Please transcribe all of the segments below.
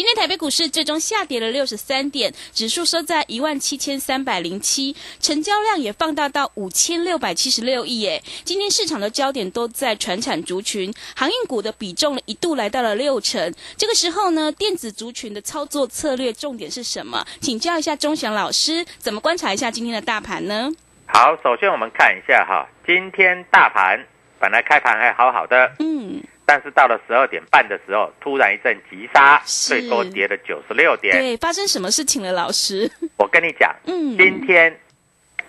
今天台北股市最终下跌了六十三点，指数收在一万七千三百零七，成交量也放大到五千六百七十六亿耶。今天市场的焦点都在传产族群，航运股的比重一度来到了六成。这个时候呢，电子族群的操作策略重点是什么？请教一下钟祥老师，怎么观察一下今天的大盘呢？好，首先我们看一下哈，今天大盘本来开盘还好好的，嗯，但是到了十二点半的时候，突然一阵急杀，最多跌了九十六点。对，发生什么事情了，老师？我跟你讲，嗯今天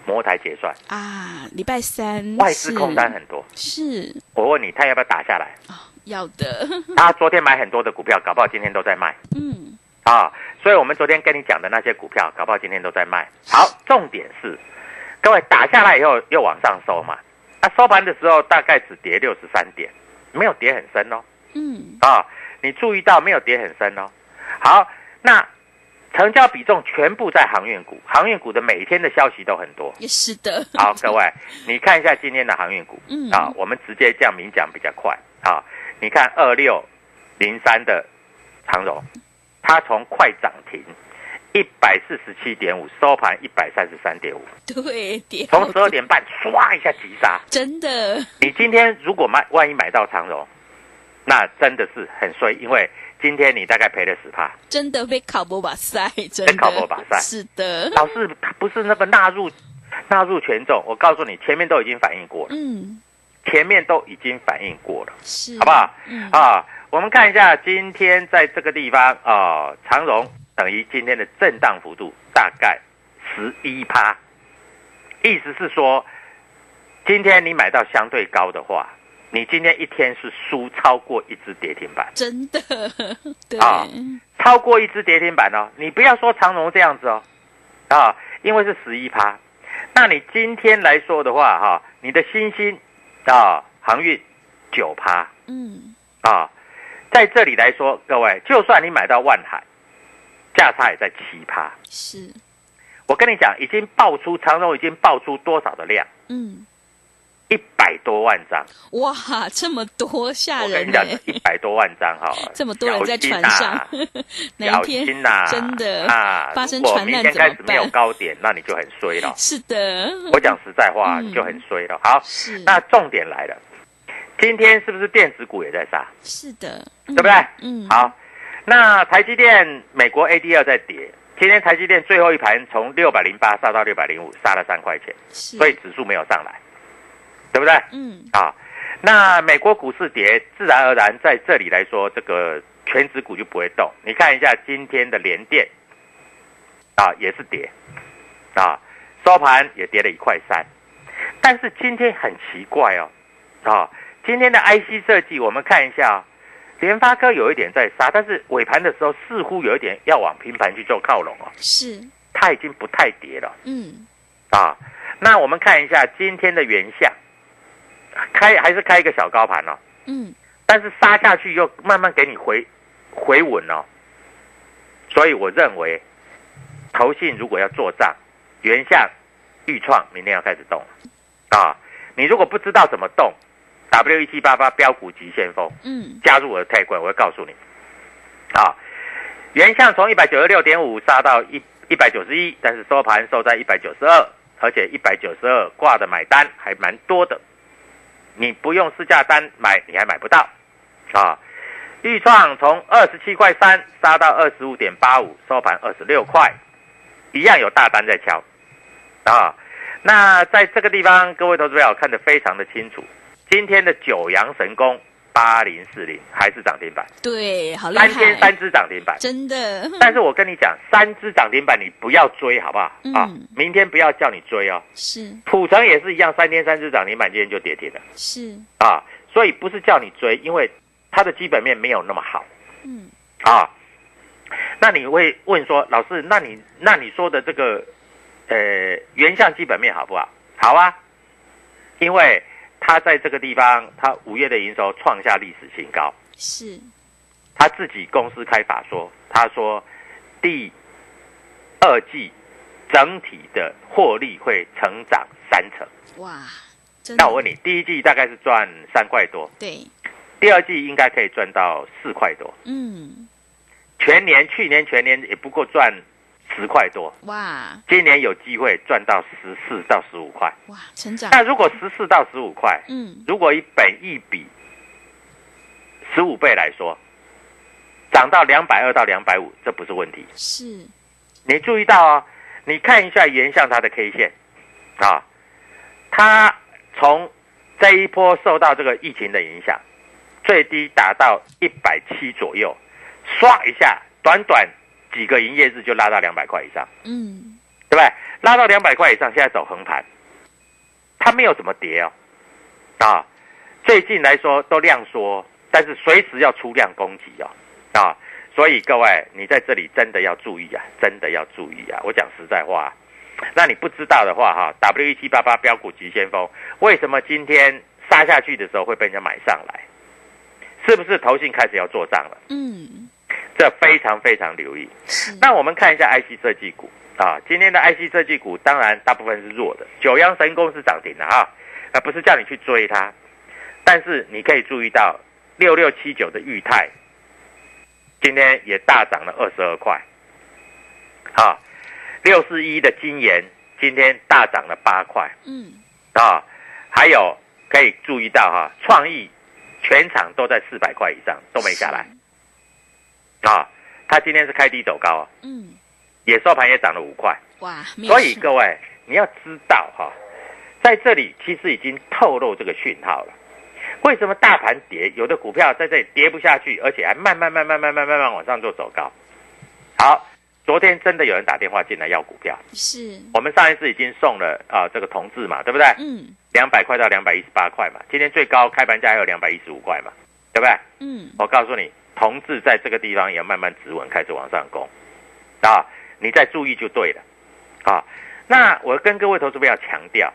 摩台结算，啊，礼拜三外资空单很多。是我问你，他要不要打下来？哦，要的，他昨天买很多的股票，搞不好今天都在卖嗯，啊。所以我们昨天跟你讲的那些股票，搞不好今天都在卖。好，重点是，各位打下来以后又往上收嘛。那收盘的时候大概只跌六十三点，没有跌很深哦。嗯，啊，你注意到没有跌很深哦。好，那成交比重全部在航运股，航运股的每天的消息都很多。也是的，好，各位，你看一下今天的航运股，嗯啊，我们直接这样明讲比较快啊。你看二六零三的长荣，它从快涨停一百四十七点五，收盘一百三十三点五，对，跌从十二点半唰一下急杀。真的，你今天如果买，万一买到长荣，那真的是很衰，因为今天你大概赔了十趴。真的被考博把塞，真被的考博把塞是的，老师他不是那个纳入纳入权重，我告诉你，前面都已经反映过了，嗯，前面都已经反映过了，是，好不好？嗯，啊，我们看一下今天在这个地方啊，长荣等于今天的震荡幅度大概十一趴，意思是说，今天你买到相对高的话，你今天一天是输超过一只跌停板。真的，对，啊超过一只跌停板哦，你不要说长荣这样子哦，啊，因为是十一趴，那你今天来说的话哈、你的新兴啊航运九趴嗯，啊，在这里来说，各位，就算你买到万海，价差也在七趴，是，我跟你讲，已经爆出长荣已经爆出多少的量，嗯，一百多万张，哇，这么多吓我跟你讲人，，一百多万张哈、这么多人在船小上。哪一天？真的啊，发生船难怎么天开始没有？高点，那你就很衰了。是的，我讲实在话，就很衰了。好，是，那重点来了，今天是不是电子股也在杀？是的，对对不对？嗯，，好，那台积电美国 ADR 在跌，今天台积电最后一盘从六百零八杀到六百零五，杀了三块钱，所以指数没有上来，对不对？嗯，啊，那美国股市跌，自然而然在这里来说，这个全指股就不会动。你看一下今天的联电，啊，也是跌，啊，收盘也跌了一块三。但是今天很奇怪哦，啊、今天的 IC 设计我们看一下、哦，联发科有一点在杀，但是尾盘的时候似乎有一点要往平盘去做靠拢哦，是，它已经不太跌了。嗯，啊。那我们看一下今天的原相，开还是开一个小高盘哦，嗯，但是杀下去又慢慢给你回回稳哦，所以我认为，投信如果要做账，原相、预创明天要开始动。啊！你如果不知道怎么动，W 一七八八标股急先锋，嗯，加入我的 Telegram，我会告诉你啊。原相从一百九十六点五杀到一一百九十一，但是收盘收在一百九十二，而且一百九十二挂的买单还蛮多的，你不用市价单买，你还买不到啊。豫创从二十七块三杀到二十五点八五，收盘二十六块，一样有大单在敲啊。那在这个地方，各位投资者看得非常的清楚，今天的九阳神功八零四零还是涨停板，对，好厉害三天，三只涨停板。真的，但是我跟你讲，三只涨停板你不要追，好不好？啊嗯，明天不要叫你追哦。是普成也是一样，三天三只涨停板，今天就跌停了是，啊。所以不是叫你追，因为它的基本面没有那么好嗯，啊。那你会问说，老师，那你那你说的这个呃原相基本面好不好？好啊，因为它在这个地方，他五月的营收创下历史新高，是，他自己公司开法说，他说第二季整体的获利会成长三成。哇，真的，那我问你，第一季大概是赚三块多，对，第二季应该可以赚到四块多，嗯，全年去年全年也不过赚十块多，哇今年有机会赚到十四到十五块。哇，成长，那如果十四到十五块，嗯，如果以本一比十五倍来说，涨到两百二到两百五，这不是问题。是，你注意到啊、你看一下原相它的 K 线啊，它从这一波受到这个疫情的影响，最低达到一百七左右，唰一下，短短几个营业日就拉到两百块以上，嗯，对不对？拉到两百块以上，现在走横盘，它没有怎么跌哦，啊，最近来说都量缩，但是随时要出量攻击哦，啊，所以各位你在这里真的要注意啊，真的要注意啊！我讲实在话，那你不知道的话哈，W 一七八八标股急先锋为什么今天杀下去的时候会被人家买上来？是不是投信开始要做账了？嗯，这非常非常留意。那我们看一下 IC 设计股啊，今天的 IC 设计股当然大部分是弱的，九阳神功是涨停的啊，那不是叫你去追它，但是你可以注意到六六七九的裕泰，今天也大涨了二十二块，啊，六四一的金研今天大涨了八块嗯，啊，还有可以注意到哈、创意全场都在四百块以上都没下来啊，它今天是开低走高啊。嗯，也收盘也涨了五块，哇，所以各位你要知道哈，在这里其实已经透露这个讯号了。为什么大盘跌，有的股票在这里跌不下去，而且还慢慢慢慢慢慢慢慢往上做走高？好，昨天真的有人打电话进来要股票，是，我们上一次已经送了啊、这个同志嘛，对不对？嗯两百块到两百一十八块嘛，今天最高开盘价还有两百一十五块嘛，对不对？嗯，我告诉你，同志在这个地方也慢慢止稳，开始往上攻，啊，你再注意就对了，啊，那我跟各位投资朋友强调，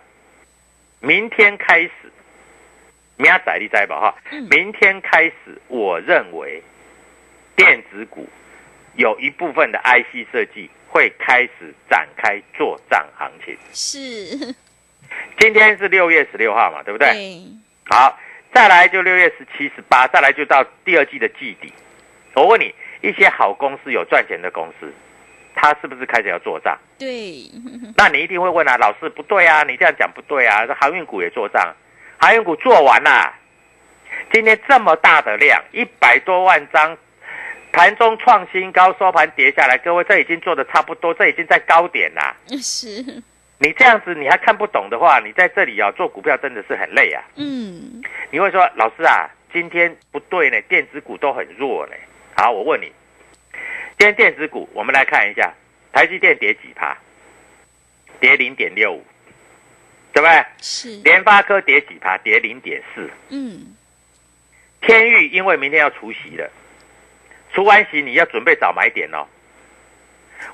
明天开始，明仔你在吧哈嗯，明天开始，我认为电子股有一部分的 IC 设计会开始展开做账行情。是，今天是六月十六号嘛，对不对？对，好，再来就六月十七、十八，再来就到第二季的季底。我问你，一些好公司、有赚钱的公司，它是不是开始要做账？对，那你一定会问啊，老师不对啊，你这样讲不对啊。这航运股也做账，航运股做完啦。今天这么大的量，一百多万张，盘中创新高，收盘跌下来，各位这已经做的差不多，这已经在高点啦。是，你这样子你还看不懂的话，你在这里啊做股票真的是很累啊。嗯，你会说，老师啊，今天不对呢，电子股都很弱呢。好，我问你，今天电子股，我们来看一下，台积电跌几趴？跌零点六五，对不对？是，联发科跌几趴？跌零点四。嗯，天域因为明天要除息了，除完席你要准备找买点哦。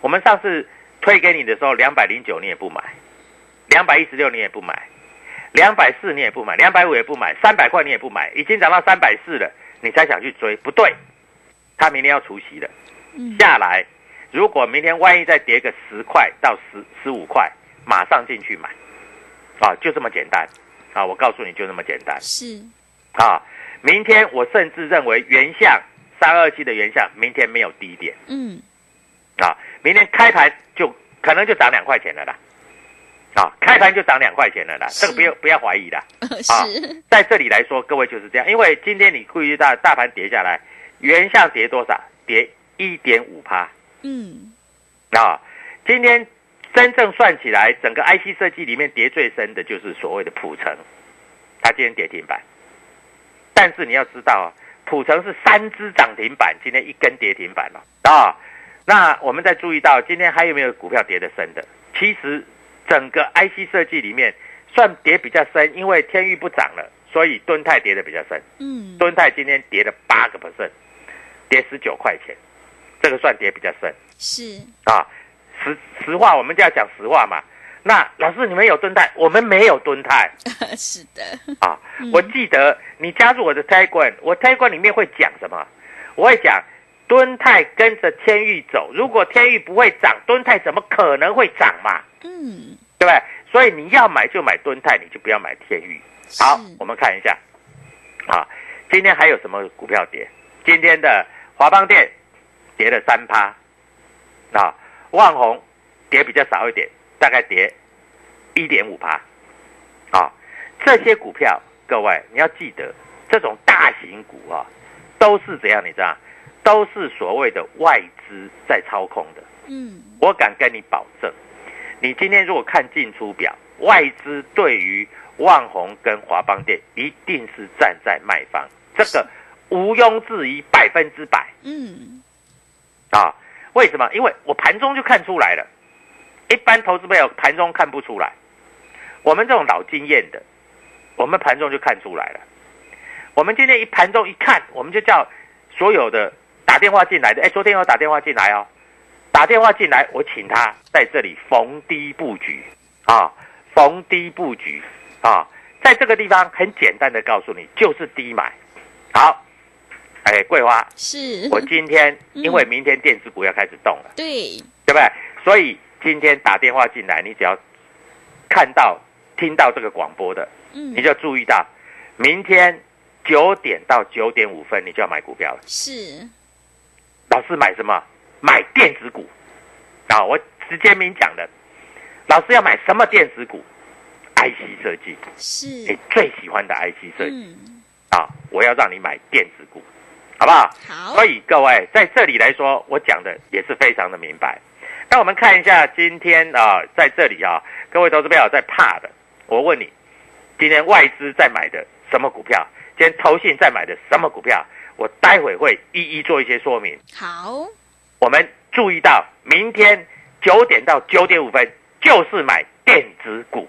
我们上次推给你的时候，两百零九你也不买，两百一十六你也不买，两百四你也不买，两百五也不买，三百块你也不买，已经涨到三百四了，你才想去追，不对，他明天要除息了，嗯下来，如果明天万一再跌个十块到十十五块，马上进去买，啊，就这么简单，啊，我告诉你就这么简单。是，啊，明天我甚至认为原相三二七的原相明天没有低点嗯，啊，明天开盘就可能就涨两块钱了啦，啊，开盘就涨两块钱了啦，是。这个不要不要怀疑的 啊，在这里来说，各位就是这样，因为今天你注意到大盘跌下来，原相跌多少？跌一点五趴。嗯，啊，今天真正算起来，整个 IC 设计里面跌最深的就是所谓的普成，它今天跌停板。但是你要知道啊，普成是三只涨停板，今天一根跌停板了。啊。那我们再注意到，今天还有没有股票跌得深的？其实整个 IC 设计里面算跌比较深，因为天域不涨了，所以敦泰跌得比较深。嗯，敦泰今天跌了八个 percent，跌十九块钱，这个算跌比较深。是，啊，实实话，我们就要讲实话嘛。那老师，你们有蹲泰，我们没有蹲泰 是的，啊。我记得你加入我的 t a g a n 我 t a g a n 里面会讲什么？我会讲蹲泰跟着天域走，如果天域不会涨，敦泰怎么可能会涨嘛？嗯，对不对？所以你要买就买敦泰，你就不要买天域。好，我们看一下，啊，今天还有什么股票跌？今天的华邦电跌了三趴，啊，万宏跌比较少一点，大概跌一点五趴，啊，这些股票，各位你要记得，这种大型股啊，都是怎样？你知道，都是所谓的外资在操控的。嗯，我敢跟你保证，你今天如果看进出表，外资对于万宏跟华邦电一定是站在卖方，这个毋庸置疑，百分之百嗯，啊！为什么？因为我盘中就看出来了，一般投资朋友盘中看不出来，我们这种老经验的，我们盘中就看出来了。我们今天一盘中一看，我们就叫所有的打电话进来的，哎，昨天有打电话进来哦，打电话进来，我请他在这里逢低布局啊，逢低布局啊，在这个地方很简单的告诉你，就是低买。好，哎，桂花，是，我今天因为明天电子股要开始动了，对，对不对？所以今天打电话进来，你只要看到、听到这个广播的，嗯你，就注意到，明天九点到九点五分，你就要买股票了。是，老师买什么？买电子股啊！我直接明讲的，老师要买什么电子股？IC 设计是，你，最喜欢的 IC 设计、嗯，啊！我要让你买电子股，好不好？好所，以各位在这里来说，我讲的也是非常的明白。那我们看一下今天啊，在这里啊，各位投资朋友在怕的，我问你，今天外资在买的什么股票？今天投信在买的什么股票？我待会会一一做一些说明。好，我们注意到，明天九点到九点五分就是买电子股。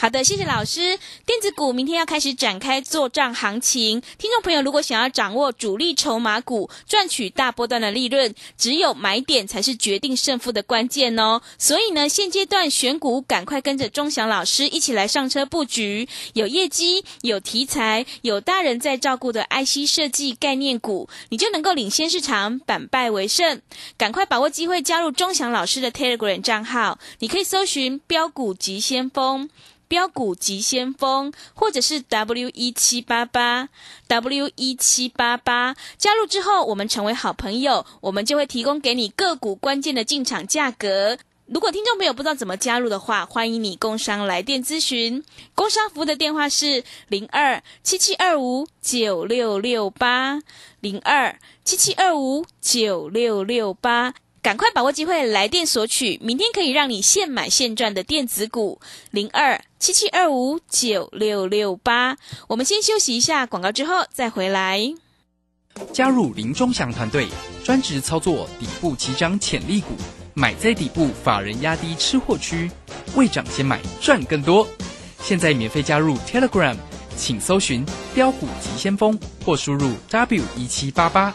好的，谢谢老师。电子股明天要开始展开做账行情，听众朋友如果想要掌握主力筹码股，赚取大波段的利润，只有买点才是决定胜负的关键哦。所以呢，现阶段选股赶快跟着钟祥老师一起来上车布局，有业绩、有题材、有大人在照顾的 IC 设计概念股，你就能够领先市场，反败为胜。赶快把握机会加入钟祥老师的 Telegram 账号，你可以搜寻“标股急先锋”。标股急先锋，或者是 W 一七八八 W 一七八八，加入之后，我们成为好朋友，我们就会提供给你个股关键的进场价格。如果听众朋友不知道怎么加入的话，欢迎你工商来电咨询。工商服务的电话是零二七七二五九六六八零二七七二五九六六八。赶快把握机会来电索取，明天可以让你现买现赚的电子股零二七七二五九六六八。我们先休息一下广告，之后再回来。加入林忠祥团队，专职操作底部起涨潜力股，买在底部，法人压低吃货区，未涨先买赚更多。现在免费加入 Telegram，请搜寻“标股急先锋”或输入 w 一七八八，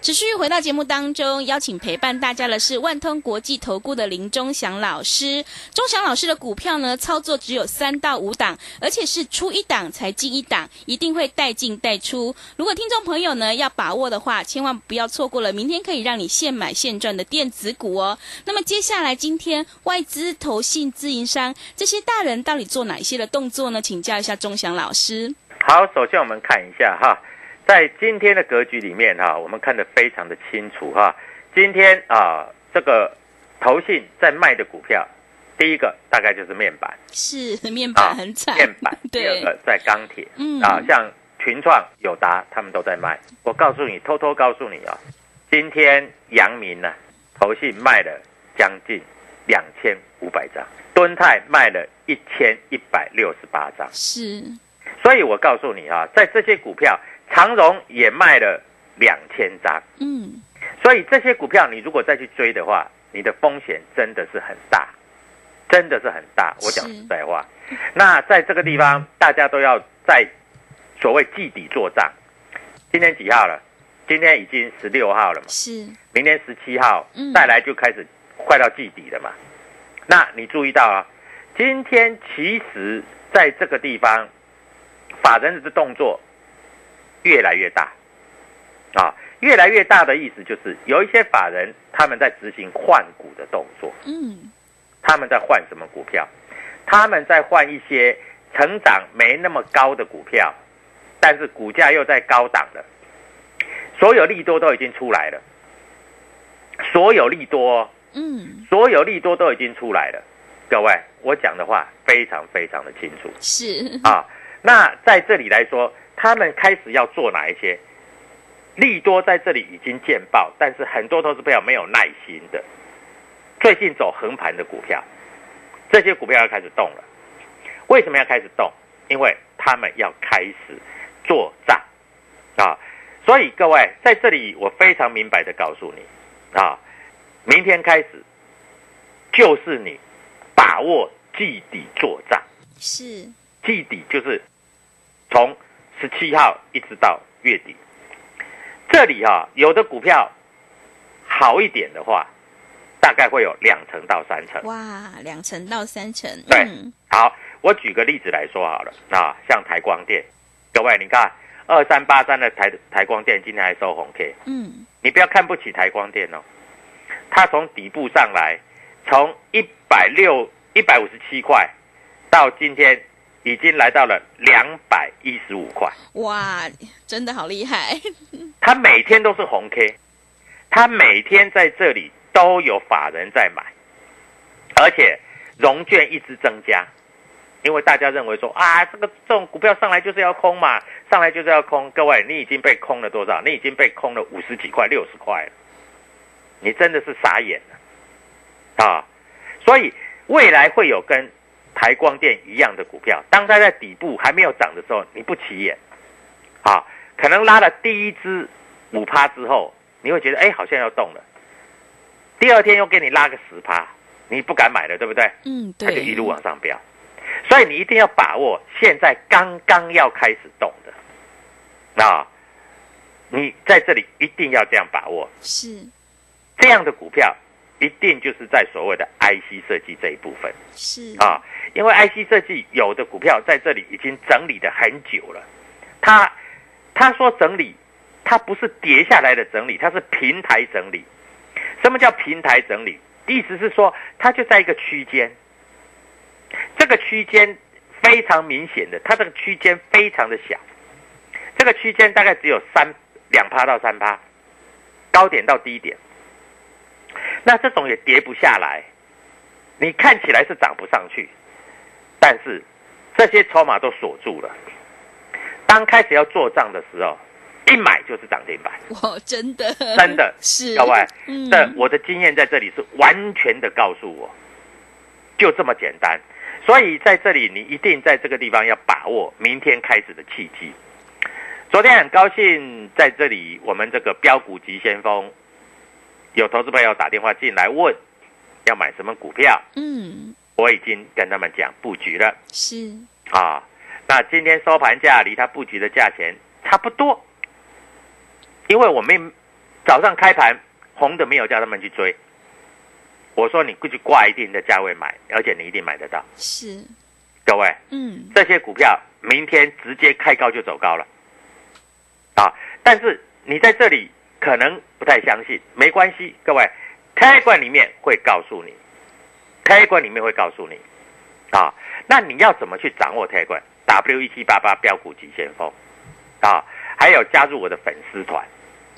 持续回到节目当中，邀请陪伴大家的是万通国际投顾的林忠祥老师。忠祥老师的股票呢，操作只有三到五档，而且是出一档才进一档，一定会带进带出。如果听众朋友呢要把握的话，千万不要错过了明天可以让你现买现赚的电子股哦。那么接下来今天外资、投信、自营商这些大人到底做哪一些的动作呢？请教一下忠祥老师。好，首先我们看一下哈。在今天的格局里面哈，我们看得非常的清楚哈。今天啊，这个投信在卖的股票，第一个大概就是面板，是面板很惨，面板。第二个在钢铁，嗯啊，像群创、友达他们都在卖。我告诉你，偷偷告诉你啊，今天阳明呢，投信卖了将近两千五百张，敦泰卖了一千一百六十八张，是。所以我告诉你啊，在这些股票。长荣也卖了两千张，嗯，所以这些股票你如果再去追的话，你的风险真的是很大，真的是很大。我讲实在话，那在这个地方大家都要在所谓季底做账。今天几号了？今天已经十六号了嘛？是。明天十七号，再来就开始快到季底了嘛？那你注意到啊，今天其实在这个地方法人的动作。越来越大，啊，越来越大的意思就是有一些法人他们在执行换股的动作，嗯，他们在换什么股票？他们在换一些成长没那么高的股票，但是股价又在高档的，所有利多都已经出来了，所有利多，嗯，所有利多都已经出来了，各位，我讲的话非常非常的清楚，是。啊，那在这里来说。他们开始要做哪一些？利多在这里已经见报，但是很多投资友没有耐心的。最近走横盘的股票，这些股票要开始动了。为什么要开始动？因为他们要开始做账啊！所以各位在这里，我非常明白的告诉你啊，明天开始就是你把握季底做账。是季底就是从。十七号一直到月底，这里哈有的股票好一点的话，大概会有两成到三成。哇，两成到三成。对，好，我举个例子来说好了，啊，像台光电，各位你看二三八三的台台光电今天还收红 K，嗯，你不要看不起台光电哦，它从底部上来，从一百六一百五十七块到今天。已经来到了两百一十五块，哇，真的好厉害！他每天都是红 K，他每天在这里都有法人在买，而且融券一直增加，因为大家认为说啊，这个这种股票上来就是要空嘛，上来就是要空。各位，你已经被空了多少？你已经被空了五十几块、六十块了，你真的是傻眼了啊！所以未来会有跟。台光电一样的股票，当它在底部还没有涨的时候，你不起眼，啊，可能拉了第一支五趴之后，你会觉得哎，好像要动了。第二天又给你拉个十趴，你不敢买了，对不对？嗯，对。它就一路往上飙，所以你一定要把握现在刚刚要开始动的，啊，你在这里一定要这样把握。是这样的股票。一定就是在所谓的 IC 设计这一部分，是啊，因为 IC 设计有的股票在这里已经整理的很久了，他他说整理，它不是跌下来的整理，它是平台整理。什么叫平台整理？意思是说，它就在一个区间，这个区间非常明显的，它这个区间非常的小，这个区间大概只有三两趴到三趴，高点到低点。那这种也跌不下来，你看起来是涨不上去，但是这些筹码都锁住了。当开始要做账的时候，一买就是涨停板。哇，真的，真的 是各位，这我的经验在这里是完全的告诉我，就这么简单。所以在这里你一定在这个地方要把握明天开始的契机。昨天很高兴在这里，我们这个标股急先锋有投资朋友打电话进来问要买什么股票，嗯，我已经跟他们讲布局了是，啊。那今天收盘价离他布局的价钱差不多，因为我们早上开盘红的没有叫他们去追，我说你过去挂一定的价位买，而且你一定买得到。是，各位，嗯，这些股票明天直接开高就走高了，啊！但是你在这里可能不太相信，没关系，各位，开关里面会告诉你，开关里面会告诉你，啊，那你要怎么去掌握开关？W 一七八八标股急先锋，啊，还有加入我的粉丝团，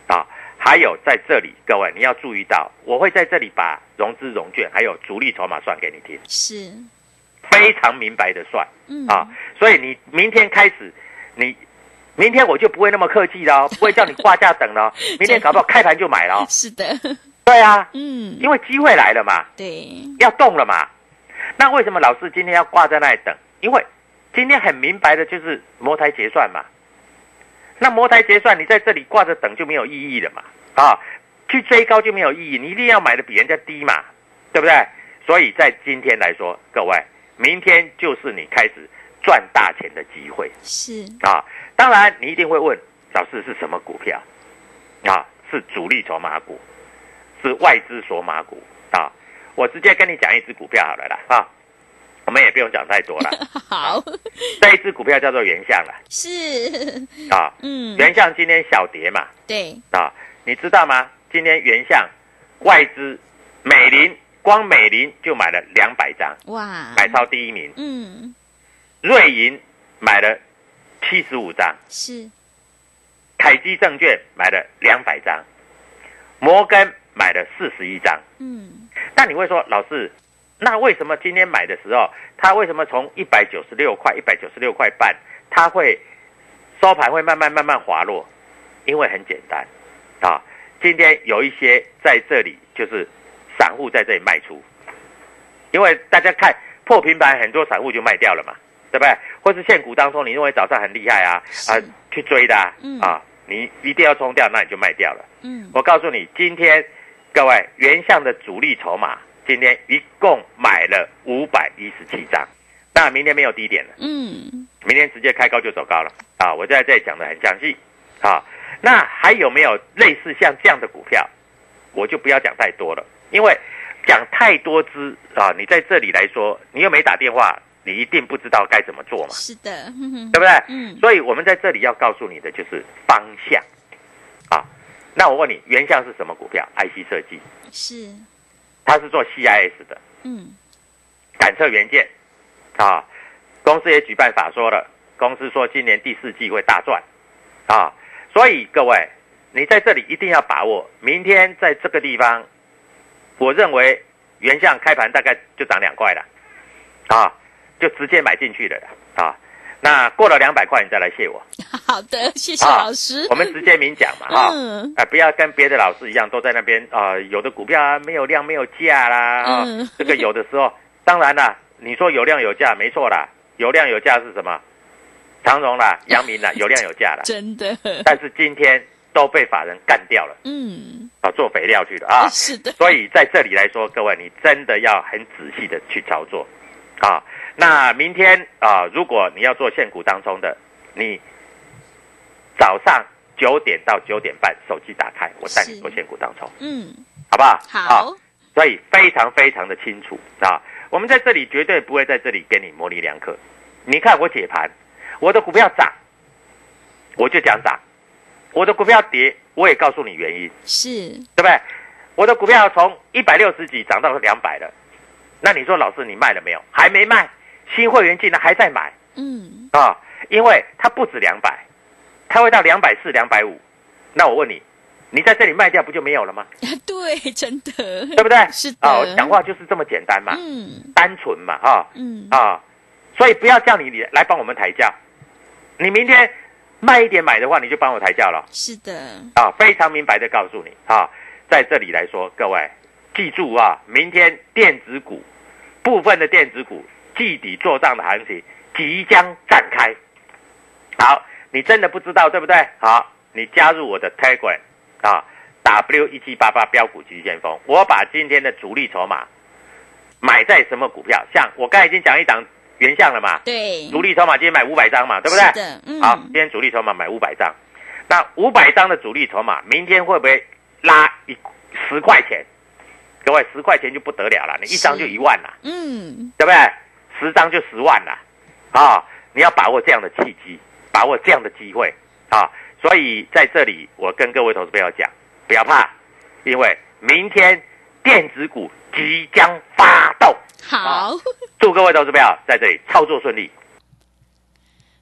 啊，还有在这里，各位你要注意到，我会在这里把融资融券还有主力筹码算给你听，是，非常明白的算。嗯，啊，所以你明天开始，你明天我就不会那么客气了哦，不会叫你挂价等了哦，明天搞不好开盘就买了哦。是的，对啊，嗯，因为机会来了嘛，对，要动了嘛。那为什么老师今天要挂在那里等？因为今天很明白的就是摩台结算嘛。那摩台结算，你在这里挂着等就没有意义了嘛。啊，去追高就没有意义，你一定要买的比人家低嘛，对不对？所以在今天来说，各位，明天就是你开始赚大钱的机会。是，啊，当然你一定会问老师是什么股票啊？是主力筹码股，是外资索马股啊？我直接跟你讲一只股票好了啦啊，我们也不用讲太多了。好，这一只股票叫做原相了是，啊，嗯，原相今天小跌嘛对，啊，你知道吗？今天原相外资美林光美林就买了两百张，哇，买超第一名，嗯，瑞银买了七十五张。是，凯基证券买了两百张，摩根买了四十一张。嗯，那你会说，老师，那为什么今天买的时候，它为什么从一百九十六块、一百九十六块半，它会收盘会慢慢慢慢滑落？因为很简单啊，今天有一些在这里就是散户在这里卖出，因为大家看破平盘，很多散户就卖掉了嘛，对不对？或是现股当中，你认为早上很厉害啊啊是，去追的啊，嗯啊你一定要冲掉，那你就卖掉了。嗯，我告诉你，今天各位原相的主力筹码，今天一共买了五百一十七张，当然明天没有低点了，嗯，明天直接开高就走高了啊！我在这里讲的很详细啊。那还有没有类似像这样的股票？我就不要讲太多了，因为讲太多只啊，你在这里来说，你又没打电话，你一定不知道该怎么做嘛，是的，对不对？嗯，所以我们在这里要告诉你的就是方向啊。那我问你，原相是什么股票？IC 设计，是，它是做 CIS 的嗯，感测元件啊。公司也举办法说了，公司说今年第四季会大赚啊。所以各位，你在这里一定要把握，明天在这个地方，我认为原相开盘大概就涨两块了啊，就直接买进去了啊。那过了两百块，你再来谢我。好的，谢谢啊老师，我们直接明讲嘛，哈、嗯啊，不要跟别的老师一样，都在那边啊、有的股票啊没有量没有价啦，啊、嗯这个有的时候，当然啦，你说有量有价没错啦，有量有价是什么？长荣啦、阳明啦，有量有价啦，真的，但是今天都被法人干掉了嗯，啊，做肥料去了啊，是的，所以在这里来说，各位你真的要很仔细的去操作啊。那明天啊，如果你要做现股当中的，你早上九点到九点半手机打开，我带你做现股当中，嗯，好不好？好啊，所以非常非常的清楚啊。我们在这里绝对不会在这里跟你模棱两可。你看我解盘，我的股票涨，我就讲涨；我的股票跌，我也告诉你原因。是，对不对？我的股票从一百六十几涨到两百了，那你说老师你卖了没有？还没卖，新会员进来还在买。嗯，啊，因为它不止两百，它会到两百四、两百五。那我问你，你在这里卖掉不就没有了吗？对，真的，对不对？是的。啊，我讲话就是这么简单嘛，嗯。单纯嘛，啊嗯，啊，所以不要叫你来帮我们抬价，你明天卖一点买的话，你就帮我抬价了。是的，啊，非常明白的告诉你啊，在这里来说，各位记住啊，明天电子股部分的电子股季底做账的行情即将展开。好，你真的不知道对不对？好，你加入我的 Telegram 啊，W 一七八八标股急先锋，我把今天的主力筹码买在什么股票？像我刚才已经讲一档原相了嘛，对，主力筹码今天买五百张嘛，对不对？嗯，好，今天主力筹码买五百张，那五百张的主力筹码，明天会不会拉一十块钱？各位，十块钱就不得了了，你一张就一万了，嗯，对不对？十张就十万了，啊，你要把握这样的契机，把握这样的机会啊！所以在这里，我跟各位投资朋友讲，不要怕，因为明天电子股即将发动，好。祝各位投资朋友在这里操作顺利。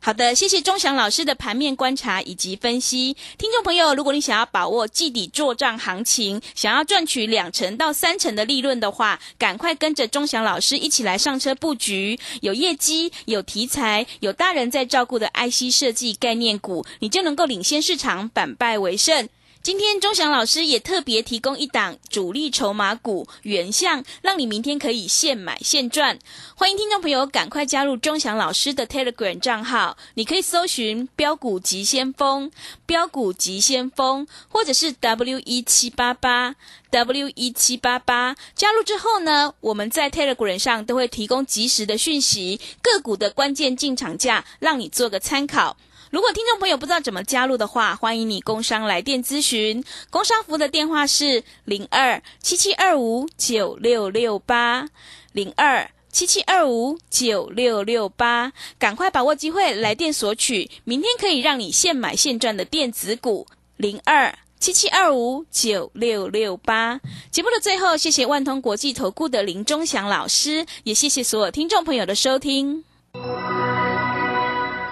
好的，谢谢钟祥老师的盘面观察以及分析。听众朋友，如果你想要把握季底做账行情，想要赚取两成到三成的利润的话，赶快跟着钟祥老师一起来上车布局。有业绩、有题材、有大人在照顾的 IC 设计概念股，你就能够领先市场，反败为胜。今天钟祥老师也特别提供一档主力筹码股原相，让你明天可以现买现赚。欢迎听众朋友赶快加入钟祥老师的 Telegram 账号，你可以搜寻“标股急先锋”、“标股急先锋”或者是 W 一七八八 W 一七八八。加入之后呢，我们在 Telegram 上都会提供及时的讯息，个股的关键进场价，让你做个参考。如果听众朋友不知道怎么加入的话，欢迎你工商来电咨询。工商服务的电话是零二七七二五九六六八零二七七二五九六六八，赶快把握机会来电索取，明天可以让你现买现赚的电子股零二七七二五九六六八。节目的最后，谢谢万通国际投顾的林忠祥老师，也谢谢所有听众朋友的收听。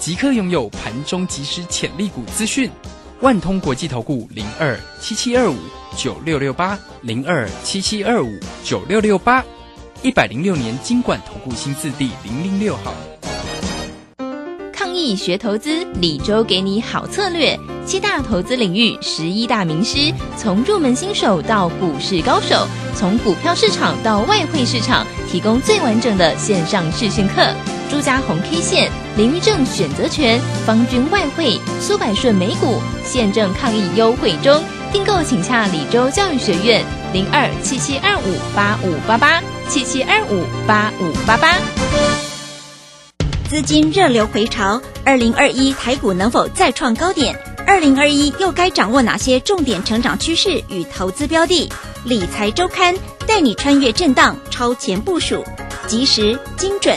即刻拥有盘中即时潜力股资讯，万通国际投顾零二七七二五九六六八零二七七二五九六六八，一百零六年经管投顾新字第零零六号。抗疫学投资，李周给你好策略。七大投资领域，十一大名师，从入门新手到股市高手，从股票市场到外汇市场，提供最完整的线上试训课。朱家红 K 线、林玉正选择权、方军外汇、苏百顺美股现正抗疫优惠中，订购请洽李州教育学院零二七七二五八五八八七七二五八五八八。资金热流回潮，二零二一台股能否再创高点？二零二一又该掌握哪些重点成长趋势与投资标的？理财周刊带你穿越震荡，超前部署，及时精准。